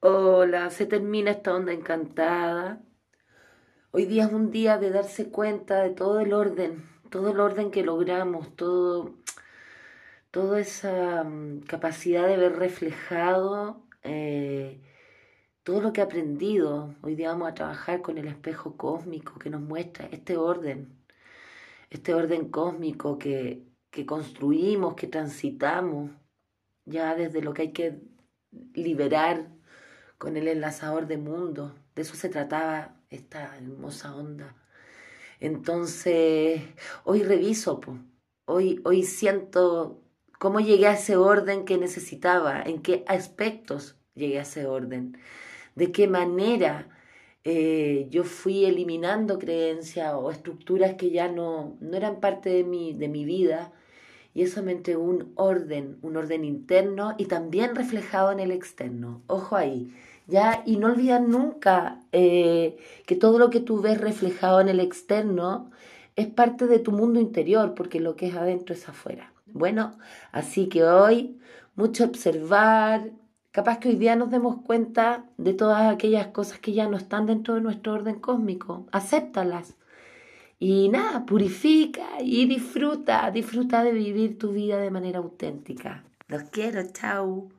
Hola, se termina esta onda encantada. Hoy día es un día de darse cuenta de todo el orden, todo el orden que logramos, todo, toda esa mm, capacidad de ver reflejado eh, todo lo que he aprendido. Hoy día vamos a trabajar con el espejo cósmico que nos muestra este orden, este orden cósmico que, que construimos, que transitamos, ya desde lo que hay que liberar con el enlazador de mundo. De eso se trataba esta hermosa onda. Entonces, hoy reviso, hoy, hoy siento cómo llegué a ese orden que necesitaba, en qué aspectos llegué a ese orden, de qué manera eh, yo fui eliminando creencias o estructuras que ya no, no eran parte de mi, de mi vida y eso me entregó un orden, un orden interno y también reflejado en el externo. Ojo ahí, ¿ya? Y no olvidar nunca eh, que todo lo que tú ves reflejado en el externo es parte de tu mundo interior, porque lo que es adentro es afuera. Bueno, así que hoy mucho observar, capaz que hoy día nos demos cuenta de todas aquellas cosas que ya no están dentro de nuestro orden cósmico, acéptalas. Y nada, purifica y disfruta, disfruta de vivir tu vida de manera auténtica. Los quiero, chao.